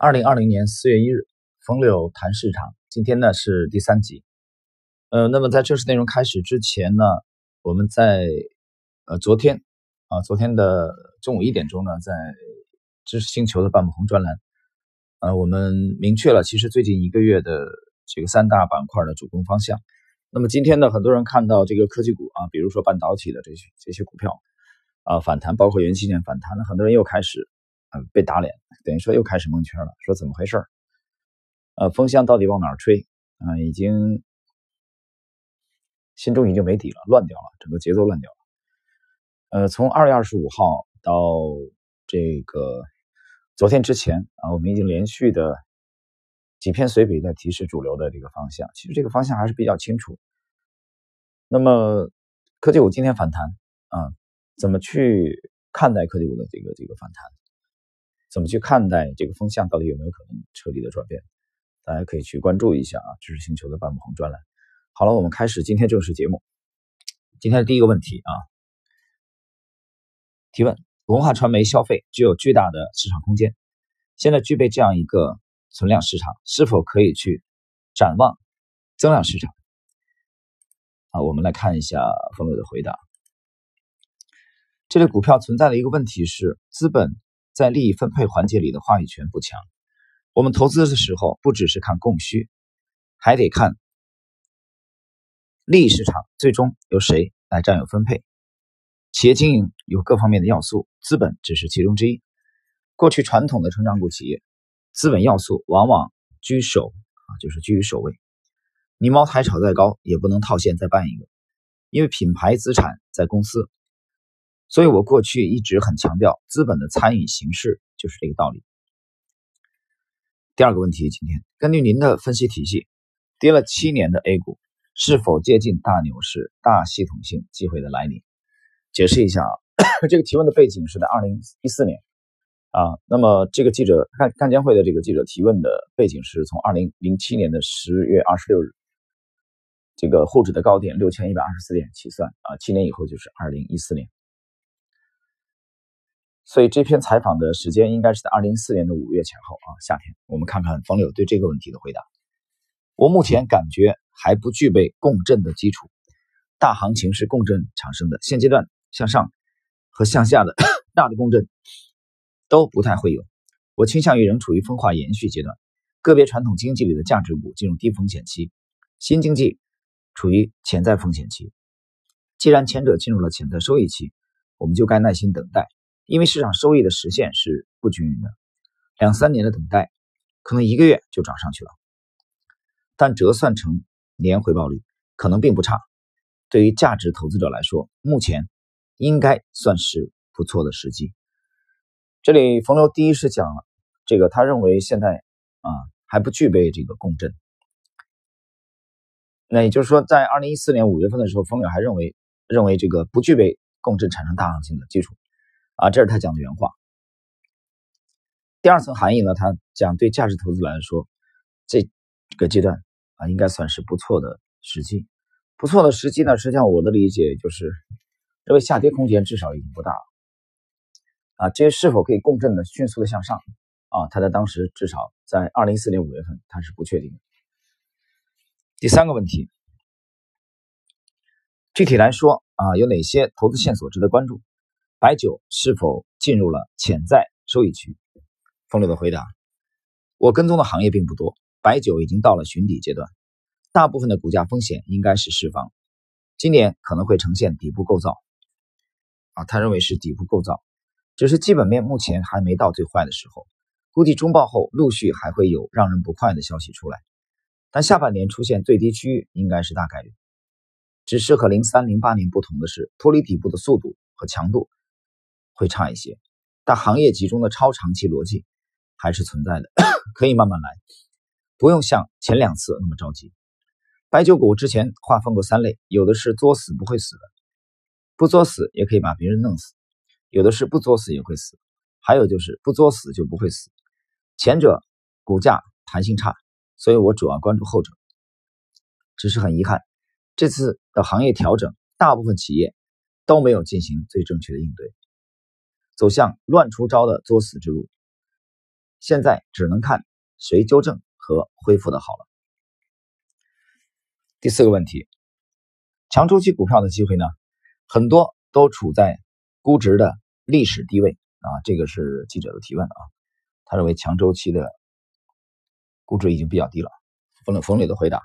二零二零年四月一日，风柳谈市场。今天呢是第三集。呃，那么在正式内容开始之前呢，我们在呃昨天啊，昨天的中午一点钟呢，在知识星球的半亩红专栏，呃，我们明确了其实最近一个月的这个三大板块的主攻方向。那么今天呢，很多人看到这个科技股啊，比如说半导体的这些这些股票啊反弹，包括元器件反弹呢，很多人又开始。啊，被打脸，等于说又开始蒙圈了。说怎么回事呃，风向到底往哪儿吹？啊，已经心中已经没底了，乱掉了，整个节奏乱掉了。呃，从二月二十五号到这个昨天之前啊，我们已经连续的几篇随笔在提示主流的这个方向。其实这个方向还是比较清楚。那么科技股今天反弹啊，怎么去看待科技股的这个这个反弹？怎么去看待这个风向？到底有没有可能彻底的转变？大家可以去关注一下啊，知识星球的半亩红专栏。好了，我们开始今天正式节目。今天的第一个问题啊，提问：文化传媒消费具有巨大的市场空间，现在具备这样一个存量市场，是否可以去展望增量市场？啊，我们来看一下冯磊的回答。这类股票存在的一个问题是资本。在利益分配环节里的话语权不强。我们投资的时候，不只是看供需，还得看利益市场最终由谁来占有分配。企业经营有各方面的要素，资本只是其中之一。过去传统的成长股企业，资本要素往往居首啊，就是居于首位。你茅台炒再高，也不能套现再办一个，因为品牌资产在公司。所以我过去一直很强调，资本的参与形式就是这个道理。第二个问题，今天根据您的分析体系，跌了七年的 A 股是否接近大牛市、大系统性机会的来临？解释一下啊，这个提问的背景是在二零一四年啊。那么这个记者干干监会的这个记者提问的背景是从二零零七年的十月二十六日，这个沪指的高点六千一百二十四点起算啊，七年以后就是二零一四年。所以这篇采访的时间应该是在二零一四年的五月前后啊，夏天。我们看看冯柳对这个问题的回答。我目前感觉还不具备共振的基础，大行情是共振产生的，现阶段向上和向下的 大的共振都不太会有。我倾向于仍处于分化延续阶段，个别传统经济里的价值股进入低风险期，新经济处于潜在风险期。既然前者进入了潜在收益期，我们就该耐心等待。因为市场收益的实现是不均匀的，两三年的等待，可能一个月就涨上去了，但折算成年回报率可能并不差。对于价值投资者来说，目前应该算是不错的时机。这里冯刘第一是讲了这个，他认为现在啊还不具备这个共振。那也就是说，在二零一四年五月份的时候，冯柳还认为认为这个不具备共振产生大行情的基础。啊，这是他讲的原话。第二层含义呢，他讲对价值投资来说，这个阶段啊，应该算是不错的时机。不错的时机呢，实际上我的理解就是，认为下跌空间至少已经不大了。啊，这些是否可以共振的迅速的向上？啊，他在当时至少在二零一四年五月份，他是不确定的。第三个问题，具体来说啊，有哪些投资线索值得关注？白酒是否进入了潜在收益区？风流的回答：我跟踪的行业并不多，白酒已经到了寻底阶段，大部分的股价风险应该是释放，今年可能会呈现底部构造。啊，他认为是底部构造，只是基本面目前还没到最坏的时候，估计中报后陆续还会有让人不快的消息出来，但下半年出现最低区域应该是大概率。只是和零三零八年不同的是，脱离底部的速度和强度。会差一些，但行业集中的超长期逻辑还是存在的，可以慢慢来，不用像前两次那么着急。白酒股之前划分过三类，有的是作死不会死的，不作死也可以把别人弄死；有的是不作死也会死，还有就是不作死就不会死。前者股价弹性差，所以我主要关注后者。只是很遗憾，这次的行业调整，大部分企业都没有进行最正确的应对。走向乱出招的作死之路，现在只能看谁纠正和恢复的好了。第四个问题，强周期股票的机会呢，很多都处在估值的历史低位啊，这个是记者的提问啊，他认为强周期的估值已经比较低了。冯磊冯磊的回答：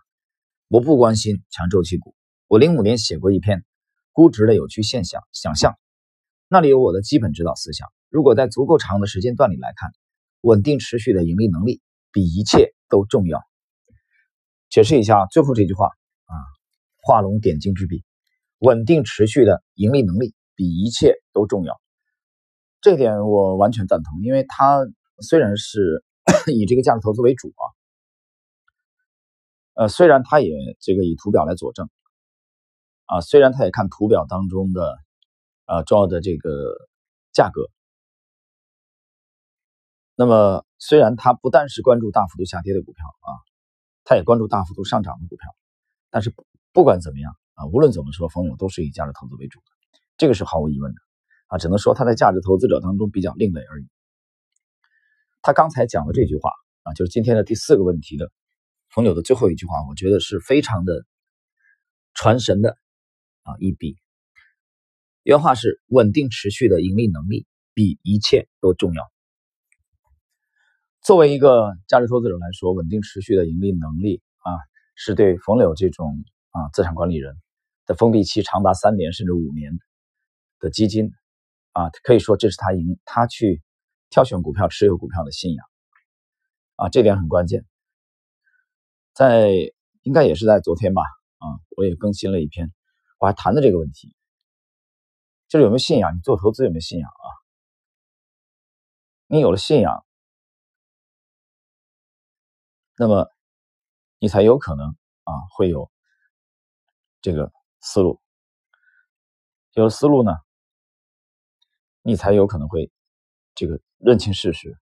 我不关心强周期股，我零五年写过一篇估值的有趣现象想象，那里有我的基本指导思想。如果在足够长的时间段里来看。稳定持续的盈利能力比一切都重要。解释一下最后这句话啊，画龙点睛之笔，稳定持续的盈利能力比一切都重要。这点我完全赞同，因为它虽然是 以这个价值投资为主啊，呃，虽然它也这个以图表来佐证啊，虽然它也看图表当中的啊重要的这个价格。那么，虽然他不但是关注大幅度下跌的股票啊，他也关注大幅度上涨的股票，但是不管怎么样啊，无论怎么说，冯勇都是以价值投资为主的，这个是毫无疑问的啊，只能说他在价值投资者当中比较另类而已。他刚才讲的这句话啊，就是今天的第四个问题的冯友的最后一句话，我觉得是非常的传神的啊一笔。原话是：稳定持续的盈利能力比一切都重要。作为一个价值投资者来说，稳定持续的盈利能力啊，是对冯柳这种啊资产管理人的封闭期长达三年甚至五年的基金啊，可以说这是他赢他去挑选股票、持有股票的信仰啊，这点很关键。在应该也是在昨天吧啊，我也更新了一篇，我还谈的这个问题，就是有没有信仰？你做投资有没有信仰啊？你有了信仰。那么，你才有可能啊，会有这个思路。有了思路呢，你才有可能会这个认清事实。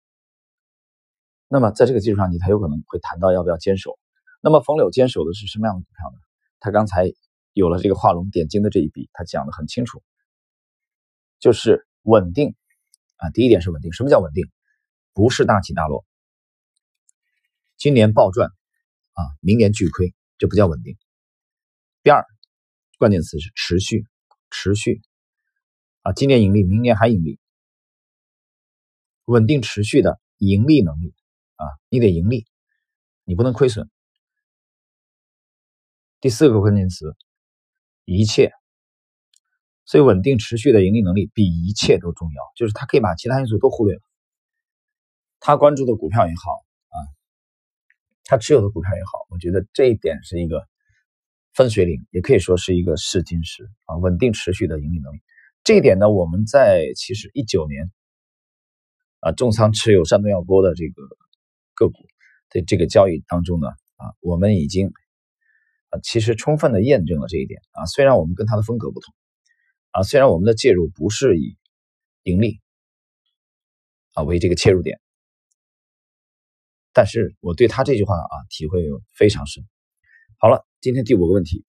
那么，在这个基础上，你才有可能会谈到要不要坚守。那么，冯柳坚守的是什么样的股票呢？他刚才有了这个画龙点睛的这一笔，他讲的很清楚，就是稳定啊。第一点是稳定，什么叫稳定？不是大起大落。今年暴赚，啊，明年巨亏，这不叫稳定。第二，关键词是持续，持续，啊，今年盈利，明年还盈利，稳定持续的盈利能力，啊，你得盈利，你不能亏损。第四个关键词，一切，所以稳定持续的盈利能力比一切都重要，就是他可以把其他因素都忽略了，他关注的股票也好啊。他持有的股票也好，我觉得这一点是一个分水岭，也可以说是一个试金石啊，稳定持续的盈利能力。这一点呢，我们在其实一九年啊重仓持有山东药锅的这个个股的这个交易当中呢啊，我们已经啊其实充分的验证了这一点啊。虽然我们跟他的风格不同啊，虽然我们的介入不是以盈利啊为这个切入点。但是我对他这句话啊体会非常深。好了，今天第五个问题，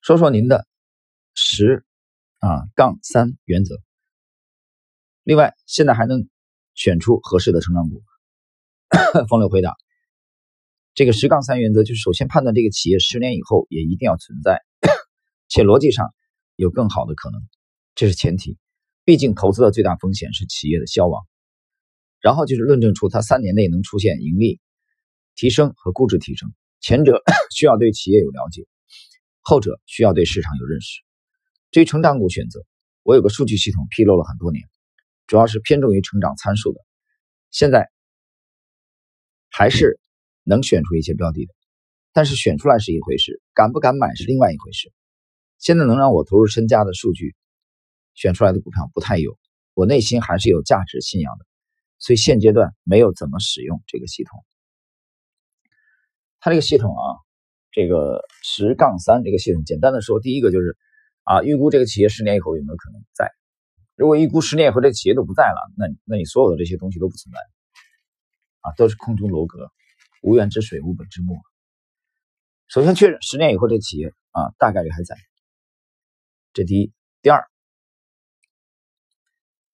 说说您的十啊杠三原则。另外，现在还能选出合适的成长股？风流回答：这个十杠三原则就是首先判断这个企业十年以后也一定要存在，且逻辑上有更好的可能，这是前提。毕竟投资的最大风险是企业的消亡。然后就是论证出它三年内能出现盈利提升和估值提升，前者 需要对企业有了解，后者需要对市场有认识。至于成长股选择，我有个数据系统披露了很多年，主要是偏重于成长参数的，现在还是能选出一些标的的，但是选出来是一回事，敢不敢买是另外一回事。现在能让我投入身家的数据选出来的股票不太有，我内心还是有价值信仰的。所以现阶段没有怎么使用这个系统。它这个系统啊，这个十杠三这个系统，简单的说，第一个就是啊，预估这个企业十年以后有没有可能在。如果预估十年以后这个企业都不在了，那那你所有的这些东西都不存在，啊，都是空中楼阁，无源之水，无本之木。首先确认十年以后这企业啊，大概率还在。这第一，第二。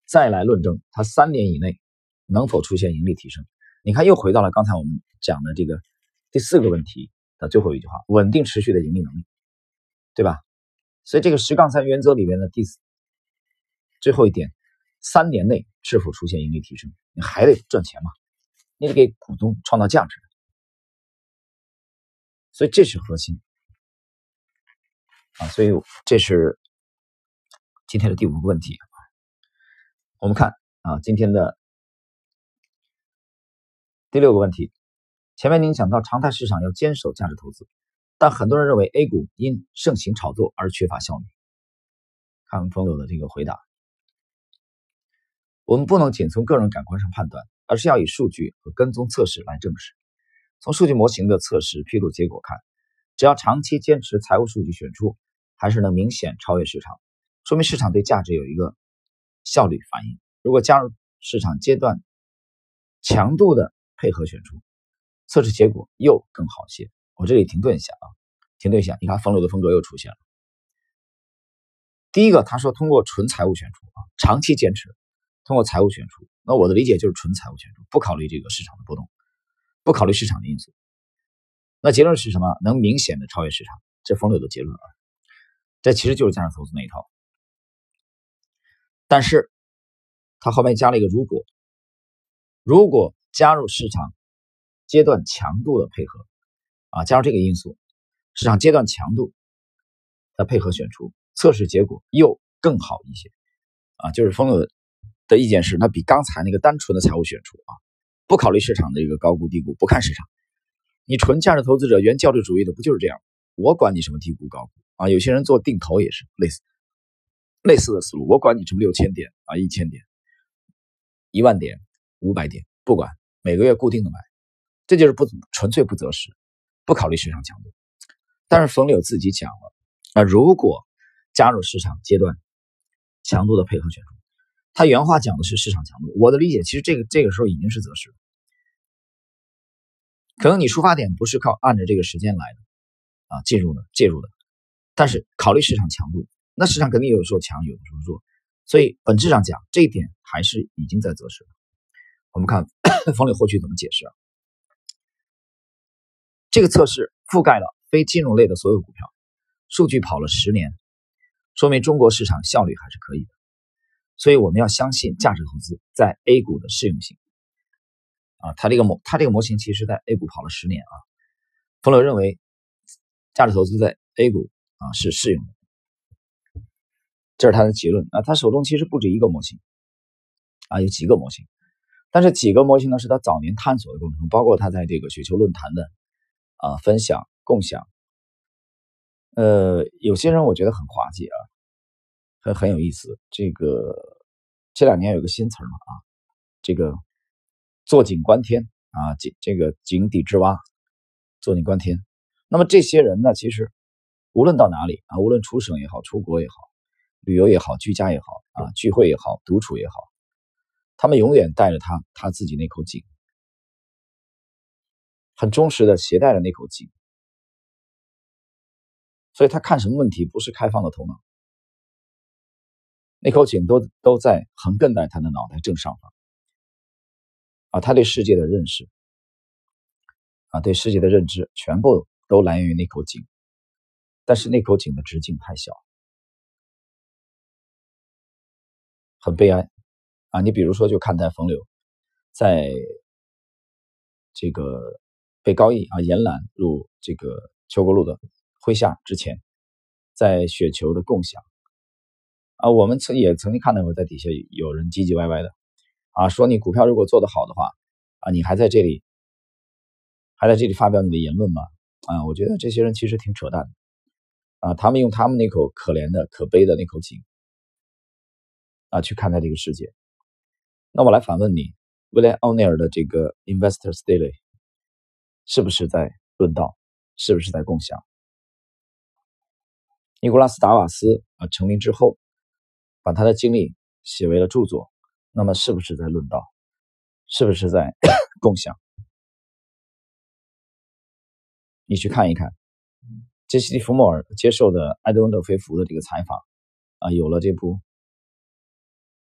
再来论证它三年以内能否出现盈利提升。你看，又回到了刚才我们讲的这个第四个问题的最后一句话：稳定持续的盈利能力，对吧？所以这个十杠三原则里面的第四最后一点，三年内是否出现盈利提升，你还得赚钱嘛，你得给股东创造价值。所以这是核心啊！所以这是今天的第五个问题。我们看啊，今天的。第六个问题，前面您讲到常态市场要坚守价值投资，但很多人认为 A 股因盛行炒作而缺乏效率。看朋友的这个回答，我们不能仅从个人感官上判断，而是要以数据和跟踪测试来证实。从数据模型的测试披露结果看，只要长期坚持财务数据选出，还是能明显超越市场，说明市场对价值有一个效率反应。如果加入市场阶段强度的配合选出，测试结果又更好些。我这里停顿一下啊，停顿一下。你看冯柳的风格又出现了。第一个，他说通过纯财务选出啊，长期坚持，通过财务选出。那我的理解就是纯财务选出，不考虑这个市场的波动，不考虑市场的因素。那结论是什么？能明显的超越市场，这冯柳的结论啊。这其实就是价值投资那一套。但是他后面加了一个如果，如果。加入市场阶段强度的配合啊，加入这个因素，市场阶段强度的配合选出，测试结果又更好一些啊。就是风友的意见是，那比刚才那个单纯的财务选出啊，不考虑市场的一个高估低估，不看市场，你纯价值投资者原教旨主义的不就是这样？我管你什么低估高估啊？有些人做定投也是类似类似的思路，我管你什么六千点啊、一千点、一万点、五百点，不管。每个月固定的买，这就是不纯粹不择时，不考虑市场强度。但是冯柳自己讲了，啊，如果加入市场阶段强度的配合选出，他原话讲的是市场强度。我的理解，其实这个这个时候已经是择时了。可能你出发点不是靠按着这个时间来的，啊，进入的介入的，但是考虑市场强度，那市场肯定有时候强，有的时候弱，所以本质上讲，这一点还是已经在择时了。我们看冯柳后续怎么解释啊？这个测试覆盖了非金融类的所有股票，数据跑了十年，说明中国市场效率还是可以的。所以我们要相信价值投资在 A 股的适用性啊。它这个模，它这个模型其实在 A 股跑了十年啊。冯柳认为价值投资在 A 股啊是适用的，这是他的结论啊。他手中其实不止一个模型啊，有几个模型。但是几个模型呢，是他早年探索的过程中，包括他在这个雪球论坛的啊分享共享。呃，有些人我觉得很滑稽啊，很很有意思。这个这两年有个新词嘛啊，这个坐井观天啊，井这个井底之蛙，坐井观天。那么这些人呢，其实无论到哪里啊，无论出省也好，出国也好，旅游也好，居家也好啊，聚会也好，独处也好。他们永远带着他他自己那口井，很忠实的携带着那口井，所以他看什么问题不是开放的头脑，那口井都都在横亘在他的脑袋正上方，啊，他对世界的认识，啊，对世界的认知全部都来源于那口井，但是那口井的直径太小，很悲哀。啊，你比如说，就看待冯柳，在这个被高毅啊延揽入这个邱国禄的麾下之前，在雪球的共享啊，我们曾也曾经看到过，在底下有人唧唧歪歪的啊，说你股票如果做得好的话啊，你还在这里还在这里发表你的言论吗？啊，我觉得这些人其实挺扯淡的啊，他们用他们那口可怜的、可悲的那口井啊去看待这个世界。那我来反问你，威廉奥尼尔的这个 Investors Daily 是不是在论道？是不是在共享？尼古拉斯达瓦斯啊成名之后，把他的经历写为了著作，那么是不是在论道？是不是在 共享？你去看一看，杰西·福莫尔接受的埃德温·德菲福的这个采访啊，有了这部。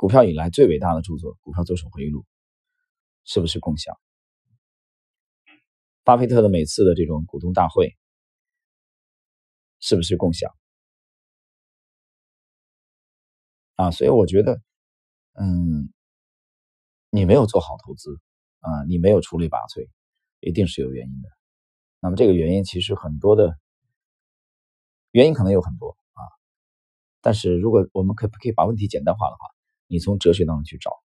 股票以来最伟大的著作《股票作手回忆录》，是不是共享？巴菲特的每次的这种股东大会，是不是共享？啊，所以我觉得，嗯，你没有做好投资啊，你没有出类拔萃，一定是有原因的。那么这个原因其实很多的原因可能有很多啊，但是如果我们可不可以把问题简单化的话，你从哲学当中去找，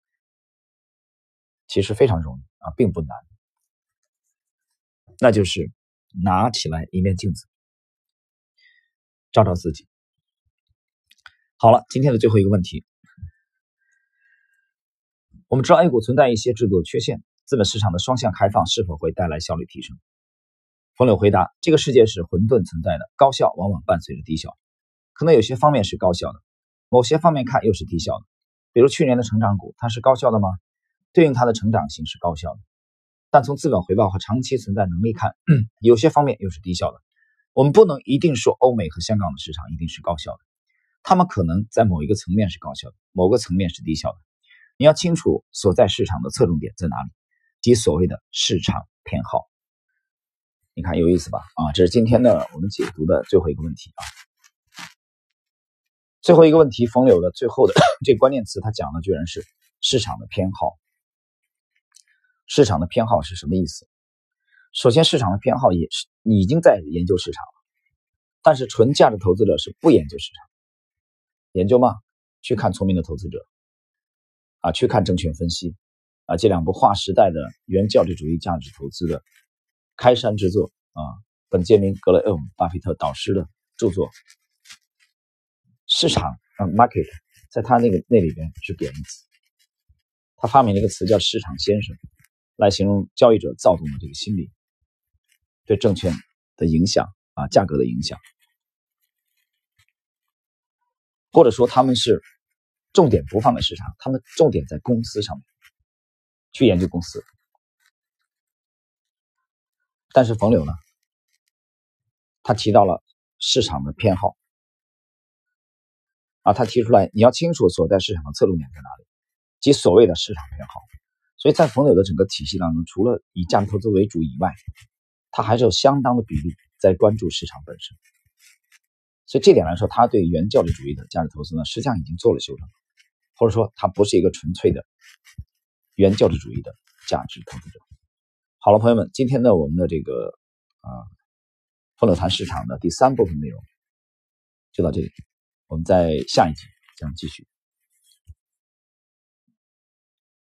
其实非常容易啊，并不难。那就是拿起来一面镜子，照照自己。好了，今天的最后一个问题，我们知道 A 股存在一些制度缺陷，资本市场的双向开放是否会带来效率提升？冯柳回答：这个世界是混沌存在的，高效往往伴随着低效，可能有些方面是高效的，某些方面看又是低效的。比如去年的成长股，它是高效的吗？对应它的成长性是高效的，但从资本回报和长期存在能力看，有些方面又是低效的。我们不能一定说欧美和香港的市场一定是高效的，他们可能在某一个层面是高效的，某个层面是低效的。你要清楚所在市场的侧重点在哪里，即所谓的市场偏好。你看有意思吧？啊，这是今天的我们解读的最后一个问题啊。最后一个问题，冯柳的最后的这关键词，他讲的居然是市场的偏好。市场的偏好是什么意思？首先，市场的偏好也是已经在研究市场了，但是纯价值投资者是不研究市场。研究吗？去看《聪明的投资者》啊，去看《证券分析》啊，这两部划时代的原教旨主义价值投资的开山之作啊，本杰明·格雷厄姆·巴菲特导师的著作。市场啊，market，在他那个那里边是贬义词。他发明了一个词叫“市场先生”，来形容交易者躁动的这个心理，对证券的影响啊，价格的影响，或者说他们是重点不放在市场，他们重点在公司上面去研究公司。但是冯柳呢，他提到了市场的偏好。啊，他提出来，你要清楚所在市场的侧重点在哪里，即所谓的市场偏好。所以在冯柳的整个体系当中，除了以价值投资为主以外，他还是有相当的比例在关注市场本身。所以这点来说，他对原教旨主义的价值投资呢，实际上已经做了修正，或者说他不是一个纯粹的原教旨主义的价值投资者。好了，朋友们，今天的我们的这个啊，冯柳谈市场的第三部分内容就到这里。我们在下一集将继续。